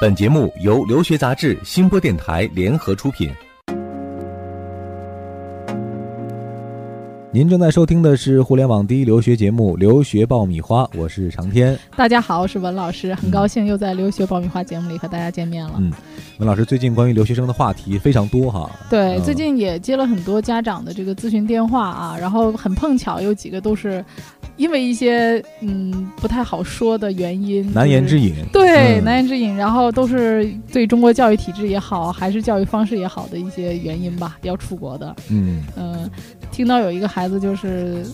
本节目由留学杂志、新播电台联合出品。您正在收听的是互联网第一留学节目《留学爆米花》，我是长天。大家好，我是文老师，很高兴又在《留学爆米花》节目里和大家见面了。嗯，文老师最近关于留学生的话题非常多哈。对，嗯最近也接了很多家长的这个咨询电话啊，然后很碰巧有几个都是因为一些嗯不太好说的原因，难言之隐。对，嗯难言之隐，然后都是对中国教育体制也好，还是教育方式也好的一些原因吧，要出国的。嗯嗯，听到有一个孩子就是，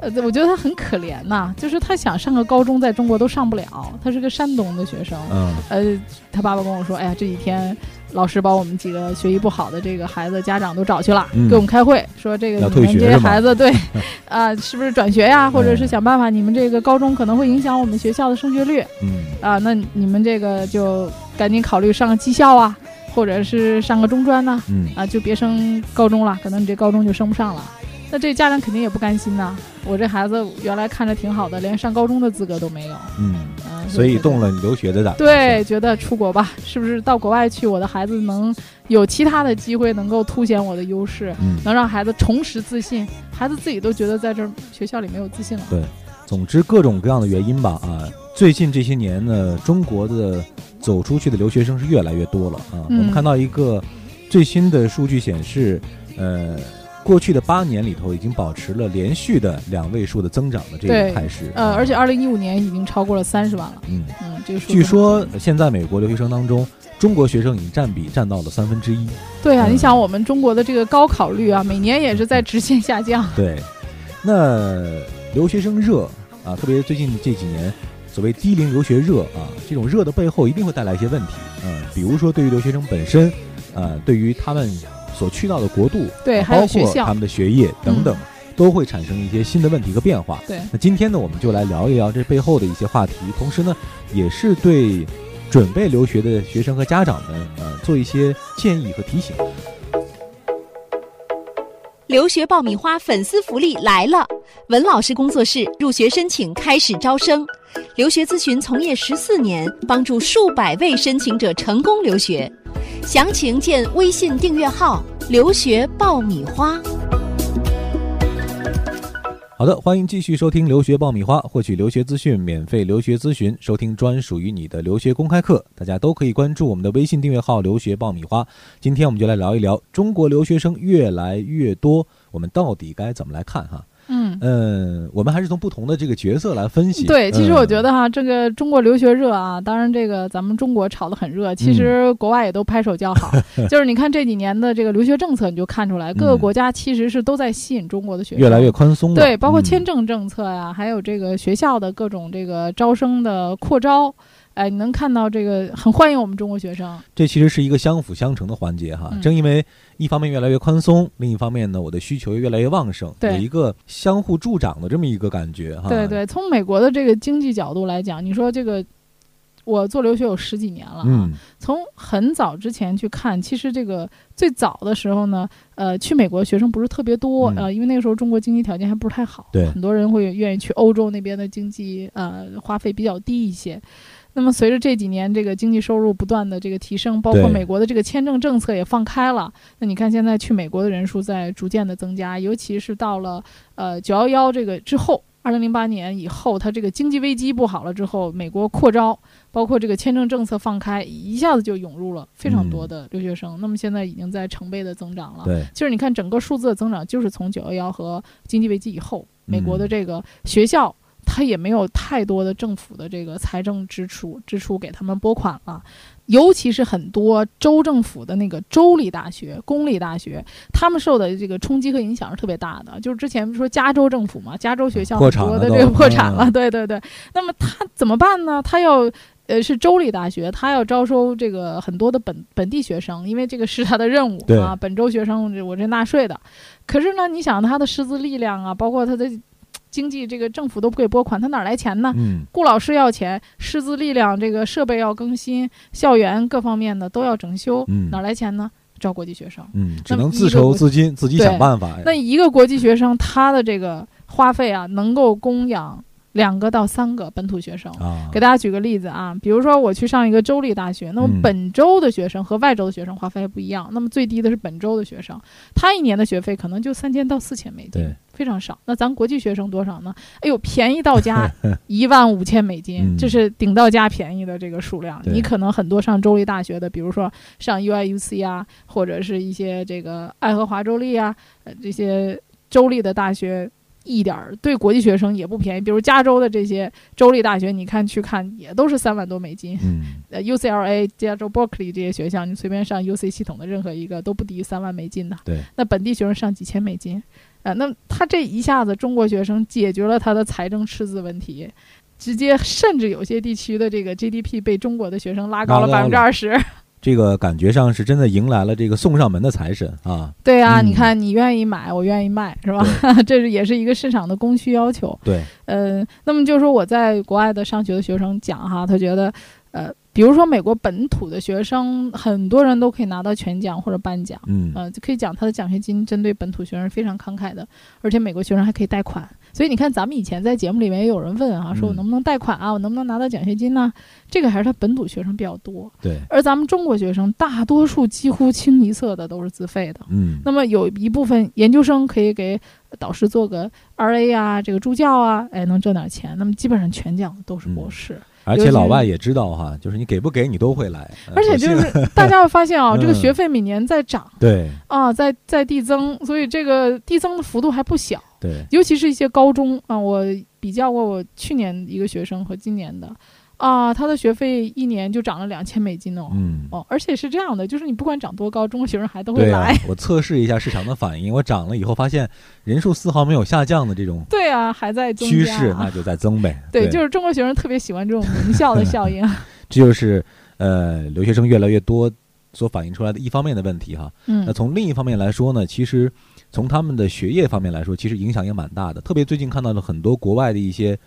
呃，我觉得他很可怜呐、就是他想上个高中，在中国都上不了。他是个山东的学生，嗯呃，他爸爸跟我说，哎呀，这几天老师把我们几个学习不好的这个孩子家长都找去了，嗯。给我们开会，说这个你们这些孩子对，啊、是不是转学呀，或者是嗯。想办法，你们这个高中可能会影响我们学校的升学率。嗯。啊、那你们这个就赶紧考虑上个技校啊，或者是上个中专呐、嗯。啊，就别升高中了，可能你这高中就升不上了。那这家长肯定也不甘心呐，我这孩子原来看着挺好的，连上高中的资格都没有，嗯，嗯、所以动了你留学的胆。对，觉得出国吧，是不是到国外去，我的孩子能有其他的机会，能够凸显我的优势，嗯，能让孩子重拾自信，孩子自己都觉得在这儿学校里没有自信了。对总之各种各样的原因吧啊，最近这些年呢，中国的走出去的留学生是越来越多了啊。嗯我们看到一个最新的数据显示，呃。过去的八年里头，已经保持了连续的两位数的增长的这个态势。呃，啊而且二零一五年已经超过了三十万了。嗯，嗯，这个数字据说现在美国留学生当中，中国学生已经占比占到了三分之一。对啊，嗯你想我们中国的这个高考率啊，每年也是在直线下降。对，那留学生热啊，特别最近这几年，所谓低龄留学热啊，这种热的背后一定会带来一些问题。嗯、比如说对于留学生本身，呃，对于他们所去到的国度，对啊包括他们的学业等等，嗯都会产生一些新的问题和变化。对，那今天呢，我们就来聊一聊这背后的一些话题，同时呢，也是对准备留学的学生和家长们，呃，做一些建议和提醒。留学爆米花粉丝福利来了！文老师工作室入学申请开始招生，留学咨询从业十四年，帮助数百位申请者成功留学。详情见微信订阅号“留学爆米花”。好的，欢迎继续收听留学爆米花，获取留学资讯，免费留学咨询，收听专属于你的留学公开课。大家都可以关注我们的微信订阅号“留学爆米花”。今天我们就来聊一聊中国留学生越来越多，我们到底该怎么来看哈？嗯。嗯，我们还是从不同的这个角色来分析。对，其实我觉得，得哈，这个中国留学热啊，当然这个咱们中国炒得很热，其嗯实国外也都拍手叫好。就是你看这几年的这个留学政策，你就看出来，各个嗯国家其实是都在吸引中国的学生，越来越宽松。对，包括嗯签证政策呀、还有这个学校的各种这个招生的扩招。哎，你能看到这个很欢迎我们中国学生，这其实是一个相辅相成的环节哈。嗯正因为一方面越来越宽松，另一方面呢，我的需求越来越旺盛，对有一个相互助长的这么一个感觉哈。对对，从美国的这个经济角度来讲，你说这个，我做留学有十几年了、啊，嗯从很早之前去看，其实这个最早的时候呢，呃，去美国学生不是特别多，嗯呃，因为那个时候中国经济条件还不是太好，对很多人会愿意去欧洲那边的经济呃花费比较低一些。那么随着这几年这个经济收入不断的这个提升，包括美国的这个签证政策也放开了，那你看现在去美国的人数在逐渐的增加，尤其是到了呃九幺幺这个之后。二零零八年以后，它这个经济危机不好了之后，美国扩招，包括这个签证政策放开，一下子就涌入了非常多的留学生。那么现在已经在成倍的增长了。对，就是你看整个数字的增长，就是从九幺幺和经济危机以后，美国的嗯这个学校。它也没有太多的政府的这个财政支出支出给他们拨款了，尤其是很多州政府的那个州立大学、公立大学，他们受的这个冲击和影响是特别大的。就是之前不是说加州政府嘛，加州学校很破产了都多的这个破产了，嗯对对对。那么他怎么办呢？他要呃是州立大学，他要招收这个很多的本本地学生，因为这个是他的任务啊。本州学生我这纳税的，可是呢，你想他的师资力量啊，包括他的经济，这个政府都不给拨款，他哪儿来钱呢？嗯，雇老师要钱，师资力量，这个设备要更新，校园各方面的都要整修，嗯哪儿来钱呢？招国际学生。嗯，只能自筹资金，自己想办法。那一个国际学生，他的这个花费啊，能够供养两个到三个本土学生。啊，给大家举个例子啊，比如说我去上一个州立大学，那么嗯本州的学生和外州的学生花费不一样。那么最低的是本州的学生，他一年的学费可能就三千到四千美金对，非常少。那咱国际学生多少呢？哎呦，便宜到家 一万五千美金，嗯这是顶到家便宜的这个数量。对你可能很多上州立大学的，比如说上 UIUC 啊，或者是一些这个爱荷华州立啊，呃这些州立的大学。一点儿对国际学生也不便宜，比如加州的这些州立大学，你看去看也都是三万多美金。嗯，呃，UCLA、加州 Berkeley 这些学校，你随便上 UC 系统的任何一个都不低于三万美金的。对，那本地学生上几千美金，呃，那他这一下子中国学生解决了他的财政赤字问题，直接甚至有些地区的这个 GDP 被中国的学生拉高了百分之二十。这个感觉上是真的迎来了这个送上门的财神啊，对啊，嗯你看你愿意买，我愿意卖，是吧？这是也是一个市场的供需要求。对，呃，那么就是说我在国外的上学的学生讲哈，他觉得，呃，比如说美国本土的学生，很多人都可以拿到全奖或者颁奖，嗯，呃，就可以讲他的奖学金针对本土学生非常慷慨的，而且美国学生还可以贷款。所以你看，咱们以前在节目里面也有人问啊，说我嗯能不能贷款啊，我能不能拿到奖学金呢？这个还是他本土学生比较多，对，而咱们中国学生大多数几乎清一色的都是自费的。嗯，那么有一部分研究生可以给导师做个 RA 啊，这个助教啊，哎，能挣点钱。那么基本上全奖的都是博士，而且老外也知道哈，就是你给不给你都会来，呃而且就是大家会发现啊，嗯 这个学费每年在涨对啊，在在递增，所以这个递增的幅度还不小。对，尤其是一些高中啊，我比较过我去年一个学生和今年的，啊，他的学费一年就涨了两千美金哦。嗯。哦，而且是这样的，就是你不管涨多高，中国学生还都会来。，我测试一下市场的反应，我涨了以后发现人数丝毫没有下降的这种对啊，还在增加趋势，那就在增呗。对，就是中国学生特别喜欢这种名校的效应。这就是呃留学生越来越多所反映出来的一方面的问题哈。嗯那嗯从另一方面来说呢，其实从他们的学业方面来说，其实影响也蛮大的。特别最近看到了很多国外的一些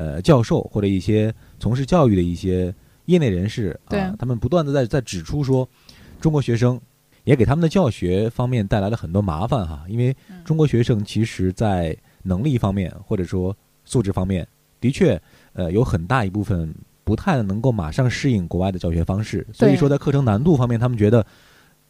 呃教授或者一些从事教育的一些业内人士啊，他们不断的在在指出说，中国学生也给他们的教学方面带来了很多麻烦哈。因为嗯中国学生其实在能力方面或者说素质方面，的确呃有很大一部分不太能够马上适应国外的教学方式，所以说在课程难度方面，他们觉得。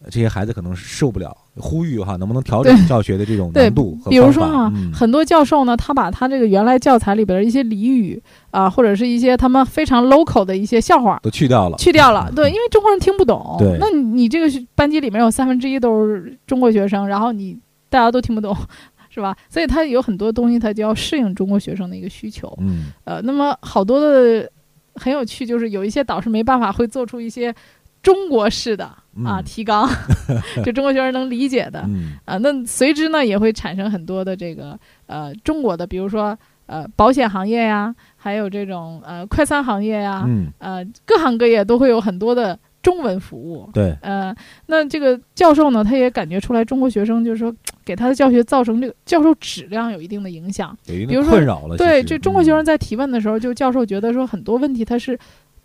呃这些孩子可能是受不了，呼吁哈，能不能调整教学的这种难度和比如说啊，嗯很多教授呢，他把他这个原来教材里边的一些俚语啊，或者是一些他们非常 local 的一些笑话都去掉了，去掉了。对，因为中国人听不懂。对那你你这个班级里面有三分之一都是中国学生，然后你大家都听不懂。是吧？所以他有很多东西，他就要适应中国学生的一个需求。嗯呃，那么好多的很有趣，就是有一些导师没办法会做出一些中国式的啊嗯提纲，就中国学生能理解的嗯啊。那随之呢也会产生很多的这个呃中国的，比如说呃保险行业呀，还有这种呃快餐行业呀，嗯，呃各行各业都会有很多的中文服务。对，呃，那这个教授呢，他也感觉出来，中国学生就是说，给他的教学造成这个教授质量有一定的影响。有一定比如说困扰了。对，其实这中国学生嗯在提问的时候，就教授觉得说很多问题他是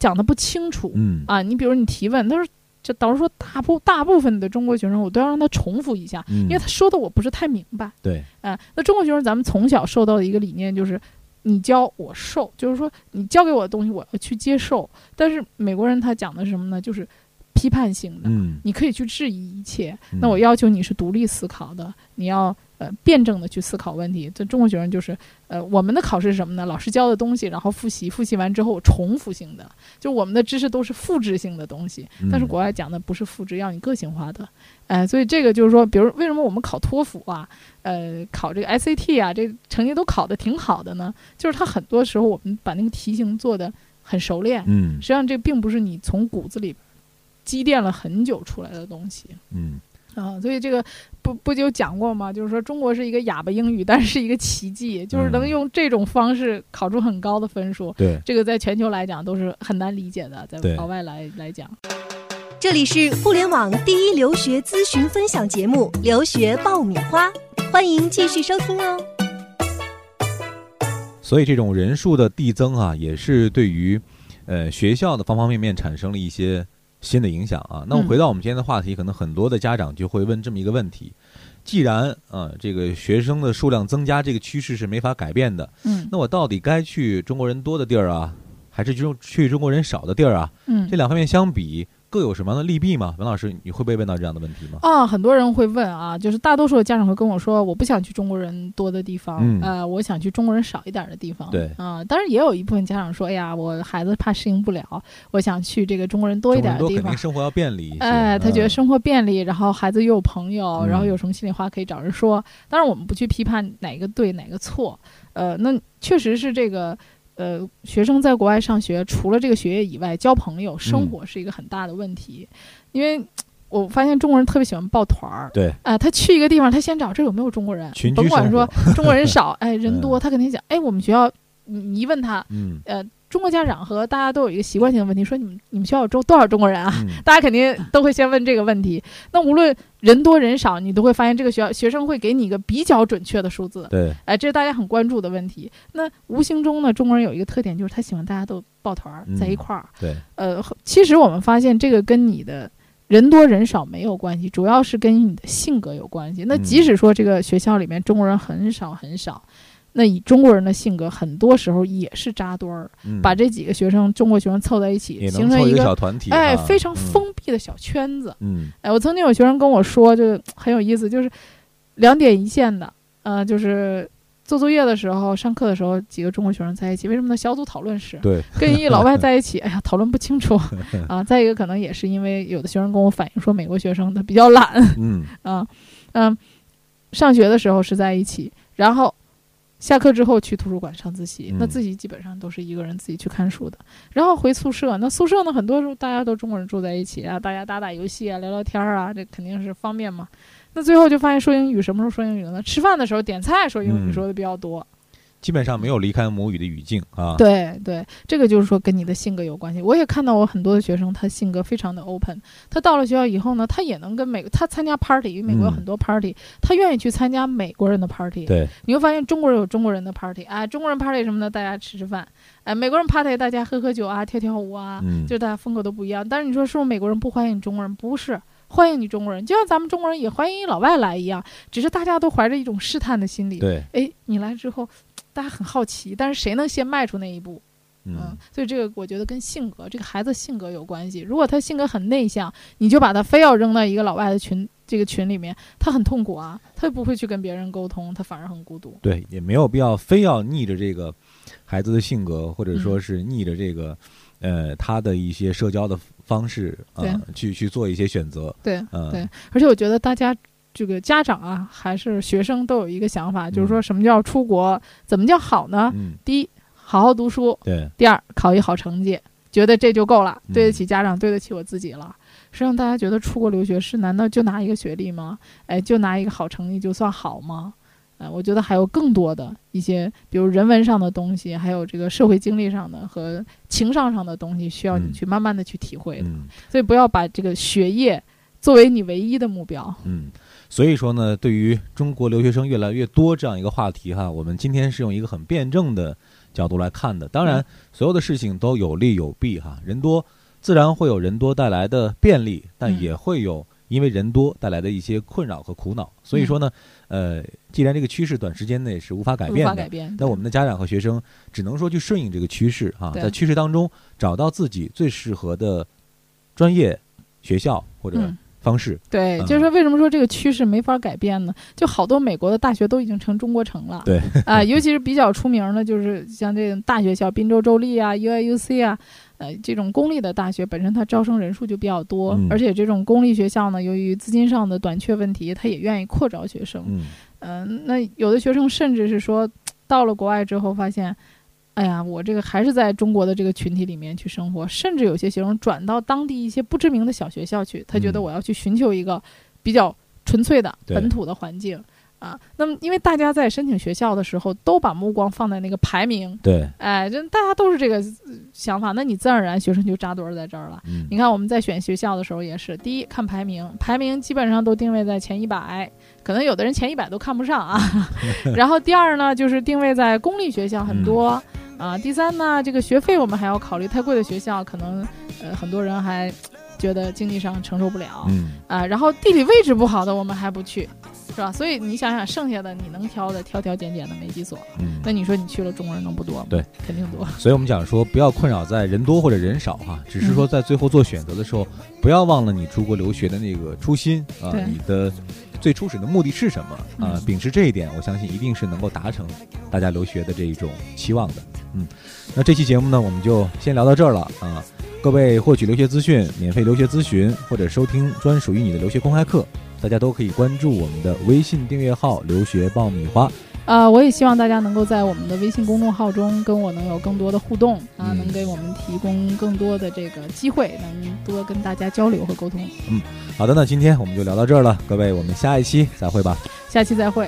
讲的不清楚、嗯啊。你比如你提问，他说就导师说大部大部分的中国学生我都要让他重复一下，嗯，因为他说的我不是太明白。对啊、那中国学生咱们从小受到的一个理念就是。你教我受，就是说你教给我的东西我要去接受。但是美国人他讲的是什么呢？就是批判性的，嗯，你可以去质疑一切，嗯那我要求你是独立思考的，你要呃辩证的去思考问题。这中国学生就是呃，我们的考试是什么呢？老师教的东西，然后复习，复习完之后重复性的，就我们的知识都是复制性的东西。但是嗯国外讲的不是复制，要你个性化的。哎、所以这个就是说，比如为什么我们考托福啊，呃，考这个 SAT 啊，这成绩都考得挺好的呢？就是它很多时候我们把那个题型做的很熟练，嗯实际上这并不是你从骨子里积淀了很久出来的东西嗯啊，所以这个不不就讲过吗？就是说中国是一个哑巴英语，但是是一个奇迹，就是能嗯用这种方式考出很高的分数，对，这个在全球来讲都是很难理解的，在对老外来来讲。这里是互联网第一留学咨询分享节目《留学爆米花》，欢迎继续收听哦。所以这种人数的递增啊，也是对于呃学校的方方面面产生了一些新的影响啊。那么嗯回到我们今天的话题，可能很多的家长就会问这么一个问题：既然啊这个学生的数量增加这个趋势是没法改变的，嗯那我到底该去中国人多的地儿啊，还是去去中国人少的地儿啊？嗯这两方面相比，各有什么样的利弊吗？文老师，你会不会问到这样的问题吗？啊，很多人会问啊，就是大多数的家长会跟我说，我不想去中国人多的地方，嗯呃，我想去中国人少一点的地方。对啊，当然也有一部分家长说，哎呀，我孩子怕适应不了，我想去这个中国人多一点的地方多肯定。生活要便利。哎，他觉得嗯生活便利，然后孩子又有朋友，嗯然后有什么心里话可以找人说。当然，我们不去批判哪个对哪个错，呃，那确实是这个，呃，学生在国外上学，除了这个学业以外，交朋友、生嗯。活是一个很大的问题，因为我发现中国人特别喜欢抱团儿。对，啊、他去一个地方，他先找这有没有中国人，甭管说中国人 少，哎，人多，嗯。他肯定想，哎，我们学校，你你一问他，嗯。呃，中国家长和大家都有一个习惯性的问题，说你们你们学校有多多少中国人啊？嗯，大家肯定都会先问这个问题。那无论人多人少，你都会发现这个学校学生会给你一个比较准确的数字。对，哎，这是大家很关注的问题。那无形中呢，中国人有一个特点，就是他喜欢大家都抱团儿嗯在一块儿。对，呃，其实我们发现这个跟你的人多人少没有关系，主要是跟你的性格有关系。那嗯即使说这个学校里面中国人很少很少，那以中国人的性格，很多时候也是扎堆儿，嗯把这几个学生中国学生凑在一起，形成一个小团体，哎哈非常嗯封闭的小圈子。嗯哎，我曾经有学生跟我说，就很有意思，就是两点一线的，呃，就是做作业的时候、上课的时候，几个中国学生在一起，为什么呢？小组讨论时对，跟一老外 在一起，哎呀，讨论不清楚 啊。再一个，可能也是因为有的学生跟我反映说，美国学生他比较懒嗯 啊，嗯，上学的时候是在一起，然后。下课之后去图书馆上自习，那嗯自习基本上都是一个人自己去看书的。然后回宿舍，那宿舍呢，很多时候大家都中国人住在一起啊，大家打打游戏啊，聊聊天儿啊，这肯定是方便嘛。那最后就发现说英语什么时候说英语呢？吃饭的时候点菜说英语嗯说的比较多。基本上没有离开母语的语境啊。对对，这个就是说跟你的性格有关系。我也看到我很多的学生，他性格非常的 open，他到了学校以后呢，他也能跟美他参加 party，因为美国有嗯很多 party，、他愿意去参加美国人的 party。对，你会发现中国人有中国人的 party，哎，中国人 party 什么的，大家吃吃饭，哎，美国人 party 大家喝喝酒啊，跳跳舞啊，嗯，就大家风格都不一样。但是你说是不是美国人不欢迎中国人？不是，欢迎你中国人，就像咱们中国人也欢迎老外来一样，只是大家都怀着一种试探的心理。对，哎，你来之后，大家很好奇，但是谁能先迈出那一步？嗯，所以这个我觉得跟性格，这个孩子性格有关系。如果他性格很内向，你就把他非要扔到一个老外的群这个群里面，他很痛苦啊，他不会去跟别人沟通，他反而很孤独。对，也没有必要非要逆着这个孩子的性格，或者嗯说是逆着这个呃他的一些社交的方式啊对，去去做一些选择。对嗯，对，而且我觉得大家。这个家长啊，还是学生都有一个想法，就是说嗯什么叫出国？怎么叫好呢？嗯，第一，好好读书；对，第二，考一好成绩，觉得这就够了，嗯对得起家长，对得起我自己了。实际上，大家觉得出国留学是难道就拿一个学历吗？哎，就拿一个好成绩就算好吗？呃，我觉得还有更多的一些，比如人文上的东西，还有这个社会经历上的和情商上的东西，需要你嗯去慢慢的去体会的。嗯所以不要把这个学业作为你唯一的目标。嗯。所以说呢，对于中国留学生越来越多这样一个话题哈，我们今天是用一个很辩证的角度来看的。当然嗯，所有的事情都有利有弊哈，人多自然会有人多带来的便利，但嗯也会有因为人多带来的一些困扰和苦恼。所以说呢，呃，既然这个趋势短时间内是无法改变的改，变。那我们的家长和学生只能说去顺应这个趋势啊，在趋势当中找到自己最适合的专业、学校或者嗯，方式。对，嗯就是说为什么说这个趋势没法改变呢？就好多美国的大学都已经成中国城了。对啊、尤其是比较出名的，就是像这种大学校，宾州州立啊、UIUC 啊，呃，这种公立的大学本身它招生人数就比较多，嗯而且这种公立学校呢，由于资金上的短缺问题，它也愿意扩招学生。嗯嗯、那有的学生甚至是说，到了国外之后发现。哎呀，我这个还是在中国的这个群体里面去生活，甚至有些学生转到当地一些不知名的小学校去，他觉得嗯我要去寻求一个比较纯粹的本土的环境啊。那么，因为大家在申请学校的时候都把目光放在那个排名，对，哎，就大家都是这个呃想法，那你自然而然学生就扎堆儿在这儿了。嗯你看我们在选学校的时候也是，第一看排名，排名基本上都定位在前一百，可能有的人前一百都看不上啊。然后第二呢，就是定位在公立学校很多。啊，第三呢，这个学费我们还要考虑，太贵的学校可能，呃，很多人还觉得经济上承受不了，嗯啊，然后地理位置不好的我们还不去，是吧？所以你想想，剩下的你能挑的，挑挑拣拣的没几所。嗯，那你说你去了，中国人能不多吗？对，肯定多。所以我们讲说，不要困扰在人多或者人少哈，只是说在最后做选择的时候，不要忘了你出国留学的那个初心啊，你的最初始的目的是什么啊？嗯秉持这一点，我相信一定是能够达成大家留学的这一种期望的。嗯，那这期节目呢，我们就先聊到这儿了啊。各位获取留学资讯、免费留学咨询或者收听专属于你的留学公开课，大家都可以关注我们的微信订阅号“留学爆米花”。呃，我也希望大家能够在我们的微信公众号中跟我能有更多的互动啊，嗯能给我们提供更多的这个机会，能多跟大家交流和沟通。嗯好的，那今天我们就聊到这儿了，各位，我们下一期再会吧。下期再会。